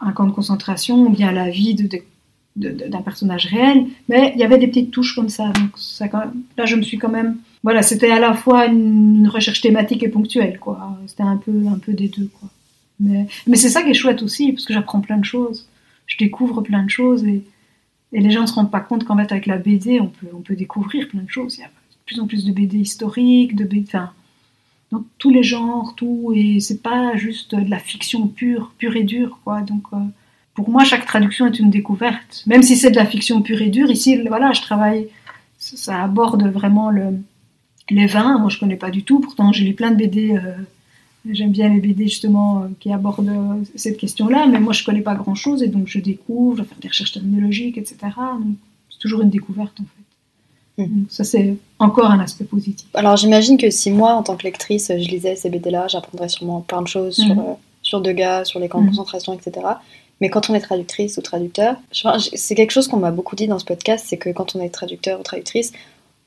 un camp de concentration ou bien la vie de, d'un personnage réel, mais il y avait des petites touches comme ça. Donc ça là, je me suis quand même, voilà, c'était à la fois une, recherche thématique et ponctuelle, quoi. C'était un peu, un peu des deux, quoi. Mais, mais c'est ça qui est chouette aussi, parce que j'apprends plein de choses, je découvre plein de choses et et les gens ne se rendent pas compte qu'en fait, avec la BD, on peut, découvrir plein de choses. Il y a de plus en plus de BD historiques, de BD, enfin, tous les genres, tout. Et c'est pas juste de la fiction pure, pure et dure, quoi. Donc, euh, pour moi, chaque traduction est une découverte. Même si c'est de la fiction pure et dure, ici, voilà, je travaille, ça aborde vraiment le, les vins. Moi, je connais pas du tout. Pourtant, j'ai lu plein de BD. Euh, J'aime bien les BD justement euh, qui abordent euh, cette question-là, mais moi je connais pas grand-chose et donc je découvre, je vais faire des recherches terminologiques, etc. C'est toujours une découverte en fait. Hmm. ça c'est encore un aspect positif. Alors j'imagine que si moi en tant que lectrice je lisais ces BD-là, j'apprendrais sûrement plein de choses sur, hmm. euh, sur Degas, sur les camps de hmm. concentration, etc. Mais quand on est traductrice ou traducteur, c'est quelque chose qu'on m'a beaucoup dit dans ce podcast, c'est que quand on est traducteur ou traductrice,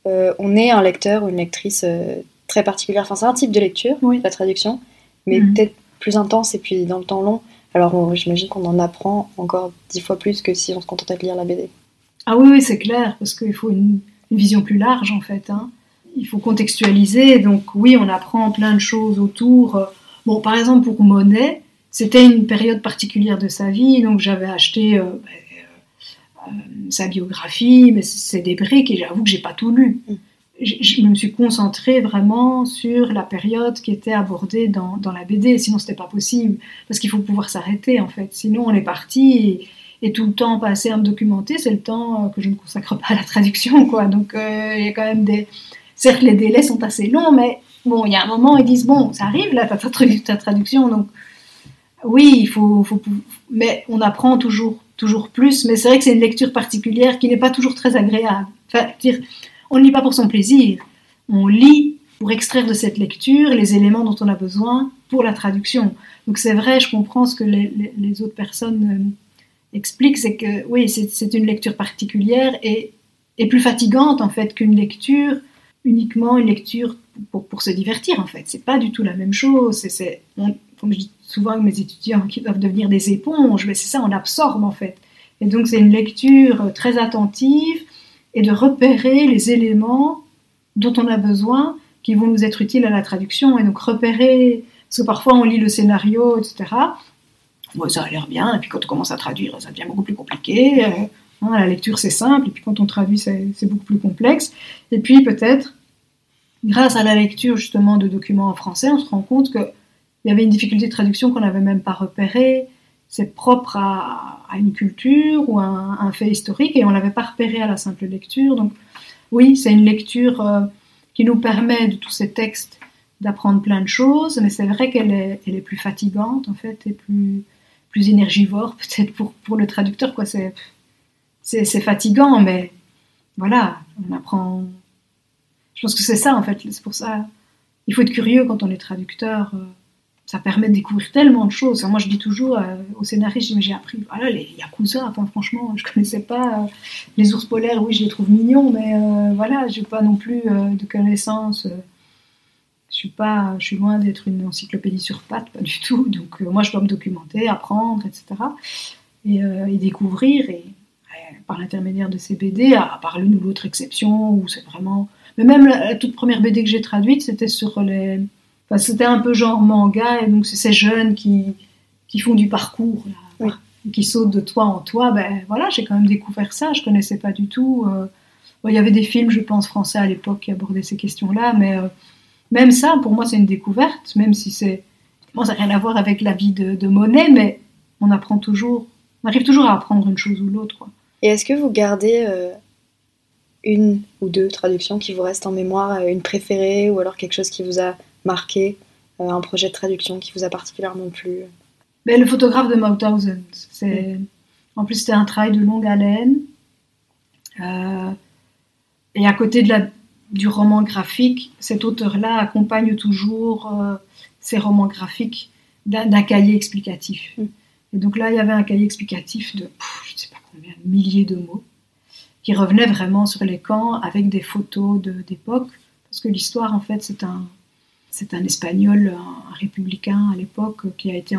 euh, on est un lecteur ou une lectrice euh, très particulière. Enfin, c'est un type de lecture, la traduction, mais mhm. peut-être plus intense et puis dans le temps long. Alors j'imagine qu'on en apprend encore dix fois plus que si on se contentait de lire la BD. Ah oui, oui c'est clair, parce qu'il faut une, vision plus large en fait. Hein. Il faut contextualiser, donc oui, on apprend plein de choses autour. Bon, par exemple, pour Monet, c'était une période particulière de sa vie, donc j'avais acheté euh, ben, euh, sa biographie, mais c'est des briques et j'avoue que j'ai pas tout lu. Je, me suis concentrée vraiment sur la période qui était abordée dans, la BD, sinon c'était pas possible, parce qu'il faut pouvoir s'arrêter en fait. Sinon on est parti et, tout le temps passé à me documenter, c'est le temps que je ne consacre pas à la traduction, quoi. Donc euh, il y a quand même des. Certes, les délais sont assez longs, mais bon, il y a un moment, ils disent bon, ça arrive là, ta, ta traduction, donc oui, il faut, mais on apprend toujours, toujours plus. Mais c'est vrai que c'est une lecture particulière qui n'est pas toujours très agréable. On ne lit pas pour son plaisir. On lit pour extraire de cette lecture les éléments dont on a besoin pour la traduction. Donc c'est vrai, je comprends ce que les, autres personnes euh, expliquent, c'est que oui, c'est une lecture particulière et, plus fatigante en fait qu'une lecture uniquement une lecture pour, se divertir en fait. C'est pas du tout la même chose. C'est, comme je dis souvent avec mes étudiants qui doivent devenir des éponges, mais c'est ça, on absorbe en fait. Et donc c'est une lecture très attentive et de repérer les éléments dont on a besoin qui vont nous être utiles à la traduction et donc repérer, parce que parfois on lit le scénario, etc. ça a l'air bien, et puis quand on commence à traduire, ça devient beaucoup plus compliqué. Euh, hein, la lecture c'est simple, et puis quand on traduit c'est beaucoup plus complexe. Et puis peut-être, grâce à la lecture justement de documents en français, on se rend compte que il y avait une difficulté de traduction qu'on n'avait même pas repérée. C'est propre à, une culture ou à un, fait historique et on l'avait pas repéré à la simple lecture. Donc oui, c'est une lecture euh, qui nous permet de tous ces textes d'apprendre plein de choses, mais c'est vrai qu'elle est, plus fatigante en fait et plus, plus énergivore *laughs* peut-être pour, le traducteur. Quoi. C'est, c'est, c'est fatigant, mais voilà, on apprend. Je pense que c'est ça en fait, c'est pour ça. Il faut être curieux quand on est traducteur. Euh, ça permet de découvrir tellement de choses. moi, je dis toujours euh, au scénariste, j'ai appris, voilà, les Yakuza, enfin, franchement, je connaissais pas. Euh, les ours polaires, oui, je les trouve mignons, mais euh, voilà, j'ai pas non plus de connaissances. je suis pas, je suis loin d'être une encyclopédie sur pattes, pas du tout. Donc, moi, je dois me documenter, apprendre, etc. Et, découvrir, et, par l'intermédiaire de ces BD, à, part l'une ou l'autre exception, où c'est vraiment. Mais même la toute première BD que j'ai traduite, c'était sur les c'était un peu genre manga, et donc c'est ces jeunes qui, qui font du parcours, qui sautent de toit en toit. Ben voilà, j'ai quand même découvert ça, je connaissais pas du tout. Euh. il y avait des films, je pense, français à l'époque qui abordaient ces questions-là, mais euh, même ça, pour moi, c'est une découverte, même si c'est. Bon, ça n'a rien à voir avec la vie de, de Monet, mais on apprend toujours, on arrive toujours à apprendre une chose ou l'autre. Et est-ce que vous gardez euh, une ou deux traductions qui vous restent en mémoire, une préférée, ou alors quelque chose qui vous a marqué euh, un projet de traduction qui vous a particulièrement plu Mais Le photographe de Mauthausen. C'est... En plus, c'était un travail de longue haleine. Euh, et à côté de la, du roman graphique, cet auteur-là accompagne toujours euh, ses romans graphiques d'un, cahier explicatif. Mm. Et donc là, il y avait un cahier explicatif de, je ne sais pas combien, milliers de mots, qui revenait vraiment sur les camps avec des photos d'époque. Parce que l'histoire, en fait, c'est un, c'est un Espagnol, un républicain à l'époque, qui a été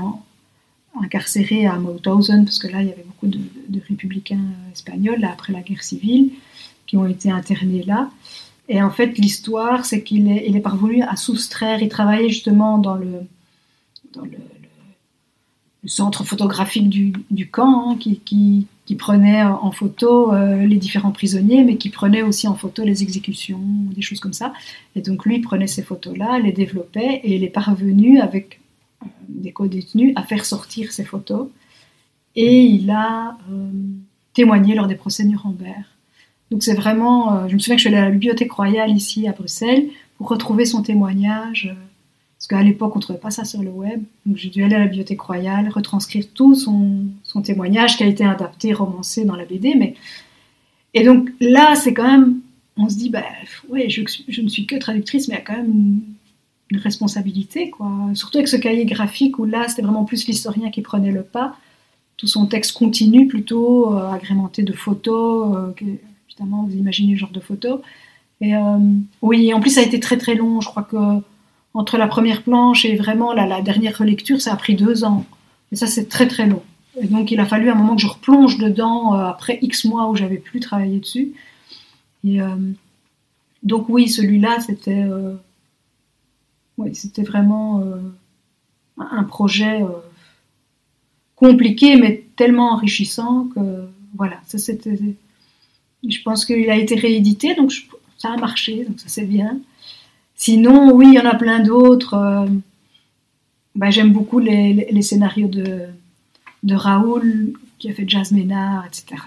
incarcéré à Mauthausen, parce que là, il y avait beaucoup de, républicains espagnols, après la guerre civile, qui ont été internés là. Et en fait, l'histoire, c'est qu'il est, parvenu à soustraire, il travaillait justement dans le, centre photographique du, camp, hein, qui, qui prenait en photo euh, les différents prisonniers, mais qui prenait aussi en photo les exécutions, des choses comme ça. Et donc lui prenait ces photos-là, les développait, et il est parvenu, avec euh, des co-détenus, à faire sortir ces photos. Et il a euh, témoigné lors des procès Nuremberg. Donc c'est vraiment... je me souviens que je suis allée à la Bibliothèque royale ici à Bruxelles pour retrouver son témoignage parce qu'à l'époque, on ne trouvait pas ça sur le web. Donc j'ai dû aller à la Bibliothèque Royale, retranscrire tout son, témoignage qui a été adapté, romancé dans la BD. Mais... Et donc là, c'est quand même. On se dit, bah, ouais, je, ne suis que traductrice, mais il y a quand même une, responsabilité, quoi. Surtout avec ce cahier graphique où là, c'était vraiment plus l'historien qui prenait le pas. tout son texte continue plutôt, agrémenté de photos, évidemment vous imaginez le genre de photos. Et oui, en plus ça a été très très long, je crois que entre la première planche et vraiment la, dernière relecture, ça a pris deux ans. Et ça c'est très très long. Et donc il a fallu un moment que je replonge dedans après X mois où j'avais plus travaillé dessus. Et donc oui, celui-là c'était oui, c'était vraiment euh, un projet euh, compliqué, mais tellement enrichissant que voilà, ça. Je pense qu'il a été réédité, donc ça a marché, donc ça c'est bien. Sinon, oui, il y en a plein d'autres. Euh, bah, j'aime beaucoup les, scénarios de, Raoul, qui a fait Jazz etc.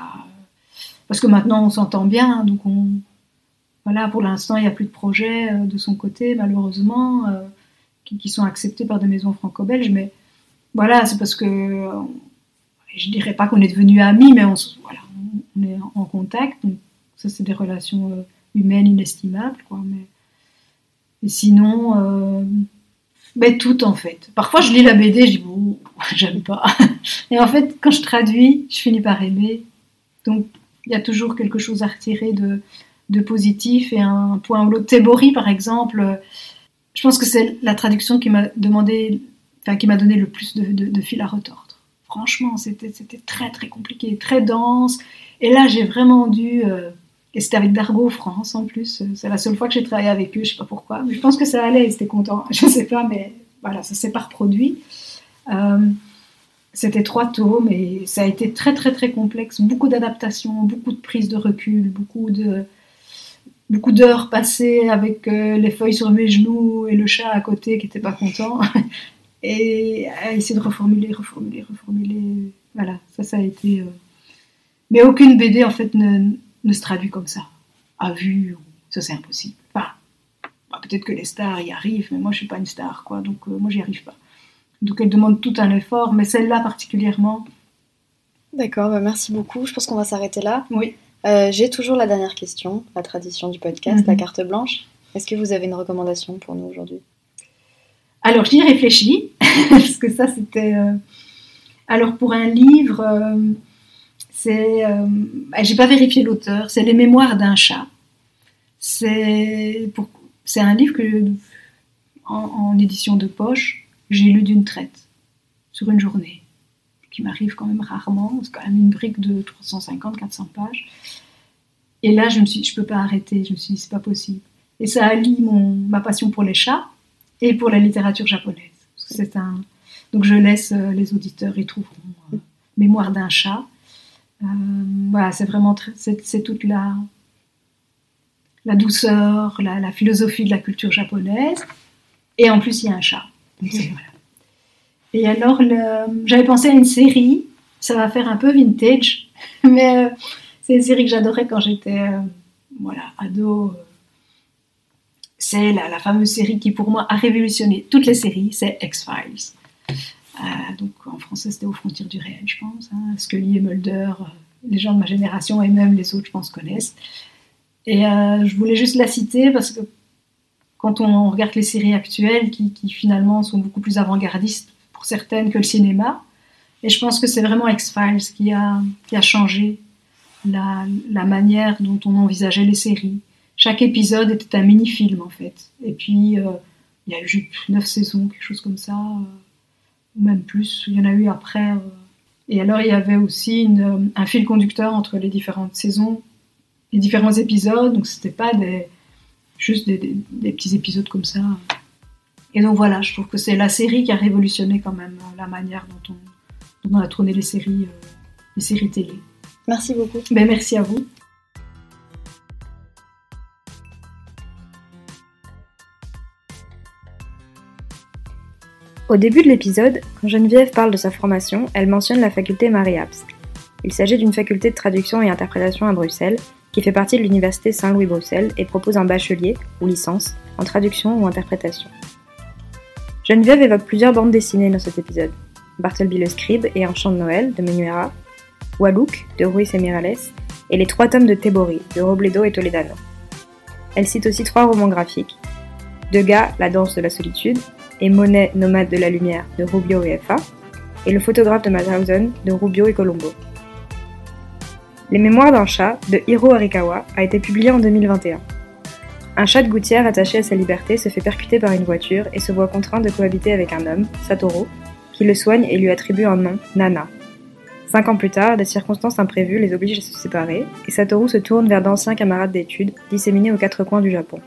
Parce que maintenant on s'entend bien, donc on, voilà, pour l'instant, il n'y a plus de projets euh, de son côté, malheureusement, euh, qui, sont acceptés par des maisons franco-belges. Mais voilà, c'est parce que je dirais pas qu'on est devenus amis, mais on, voilà, on est en contact. Ça, c'est des relations humaines inestimables. Quoi. Et sinon, ben, tout en fait. Parfois, je lis la BD, je dis bon, *laughs* j'aime pas. Et en fait, quand je traduis, je finis par aimer. Donc, il y a toujours quelque chose à retirer de, de positif et un point ou l'autre. Tébori, par exemple, je pense que c'est la traduction qui m'a demandé, enfin, qui m'a donné le plus de, fil à retordre. Franchement, c'était très très compliqué, très dense. Et là, j'ai vraiment dû. Euh, et c'était avec Dargo France en plus. C'est la seule fois que j'ai travaillé avec eux, je sais pas pourquoi. Mais je pense que ça allait, ils étaient contents. *laughs* Je sais pas, mais voilà, ça s'est pas reproduit. Euh, c'était trois tomes et ça a été très très très complexe. Beaucoup d'adaptations, beaucoup de prises de recul, beaucoup de, beaucoup d'heures passées avec euh, les feuilles sur mes genoux et le chat à côté qui n'était pas content. *laughs* et à essayer de reformuler, reformuler, reformuler. Voilà, ça, ça a été. Euh, mais aucune BD, en fait, ne, ne, se traduit comme ça. À vue, ça, c'est impossible. Bah, peut-être que les stars y arrivent, mais moi, je suis pas une star, quoi. Donc, euh, moi, j'y arrive pas. Donc, elle demande tout un effort, mais celle-là particulièrement. D'accord, bah merci beaucoup. Je pense qu'on va s'arrêter là. Oui. Euh, j'ai toujours la dernière question, la tradition du podcast, la mhm. carte blanche. Est-ce que vous avez une recommandation pour nous aujourd'hui? Alors, j'y réfléchis, *laughs* parce que ça, c'était. Euh, alors, pour un livre, c'est. Bah, j'ai pas vérifié l'auteur, c'est Les Mémoires d'un chat. C'est un livre que, en édition de poche, j'ai lu d'une traite, sur une journée qui m'arrive quand même rarement. C'est quand même une brique de 350-400 pages. Et là, je me suis, je peux pas arrêter. Je me suis dit, c'est pas possible. Et ça allie mon, ma passion pour les chats et pour la littérature japonaise. Donc je laisse euh, les auditeurs y trouveront euh, Mémoire d'un chat. Euh, voilà, c'est vraiment c'est, toute la, la douceur, la, la, philosophie de la culture japonaise. Et en plus, il y a un chat. Donc, voilà. Et alors, j'avais pensé à une série, ça va faire un peu vintage, *laughs* mais euh, c'est une série que j'adorais quand j'étais euh, voilà, ado. C'est la, fameuse série qui, pour moi, a révolutionné toutes les séries, c'est X-Files. Euh, donc, en français, c'était aux frontières du réel, je pense. Hein. Scully et Mulder, les gens de ma génération et même les autres, je pense, connaissent. Et je voulais juste la citer parce que quand on regarde les séries actuelles qui, finalement sont beaucoup plus avant-gardistes certaines que le cinéma. Et je pense que c'est vraiment X-Files qui a, qui a changé la, la, manière dont on envisageait les séries. Chaque épisode était un mini-film en fait. Et puis euh, il y a eu neuf saisons, quelque chose comme ça, euh, ou même plus. Il y en a eu après. Euh. Et alors il y avait aussi une, un fil conducteur entre les différentes saisons, les différents épisodes. Donc c'était pas des, juste des, des petits épisodes comme ça. Et donc voilà, je trouve que c'est la série qui a révolutionné quand même la manière dont on, a tourné les séries, euh, les séries télé. Merci beaucoup. Ben, merci à vous. Au début de l'épisode, quand Geneviève parle de sa formation, elle mentionne la faculté Marie-Abst. Il s'agit d'une faculté de traduction et interprétation à Bruxelles, qui fait partie de l'université Saint-Louis-Bruxelles et propose un bachelier ou licence en traduction ou interprétation. Geneviève évoque plusieurs bandes dessinées dans cet épisode. Bartleby le Scribe et Un chant de Noël de Menuera, Waluk de Ruiz Emirales et les trois tomes de Tebori de Robledo et Toledano. Elle cite aussi trois romans graphiques Degas, La danse de la solitude et Monet, nomade de la lumière de Rubio et F.A. et Le photographe de Madhausen de Rubio et Colombo. Les mémoires d'un chat de Hiro Arikawa a été publié en 2021. Un chat de gouttière attaché à sa liberté se fait percuter par une voiture et se voit contraint de cohabiter avec un homme, Satoru, qui le soigne et lui attribue un nom, Nana. Cinq ans plus tard, des circonstances imprévues les obligent à se séparer, et Satoru se tourne vers d'anciens camarades d'études disséminés aux quatre coins du Japon.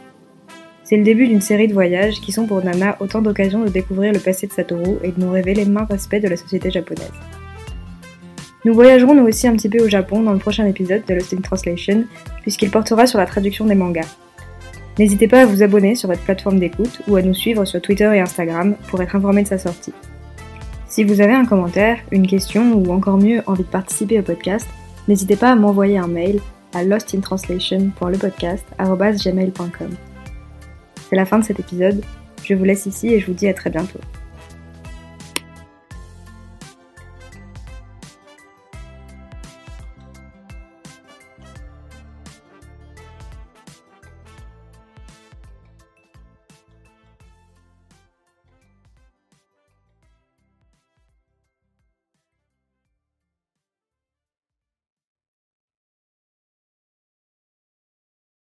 C'est le début d'une série de voyages qui sont pour Nana autant d'occasions de découvrir le passé de Satoru et de nous révéler maints aspects de la société japonaise. Nous voyagerons nous aussi un petit peu au Japon dans le prochain épisode de Lost in Translation, puisqu'il portera sur la traduction des mangas. N'hésitez pas à vous abonner sur votre plateforme d'écoute ou à nous suivre sur Twitter et Instagram pour être informé de sa sortie. Si vous avez un commentaire, une question ou encore mieux envie de participer au podcast, n'hésitez pas à m'envoyer un mail à lostintranslation.lepodcast.gmail.com. C'est la fin de cet épisode, je vous laisse ici et je vous dis à très bientôt.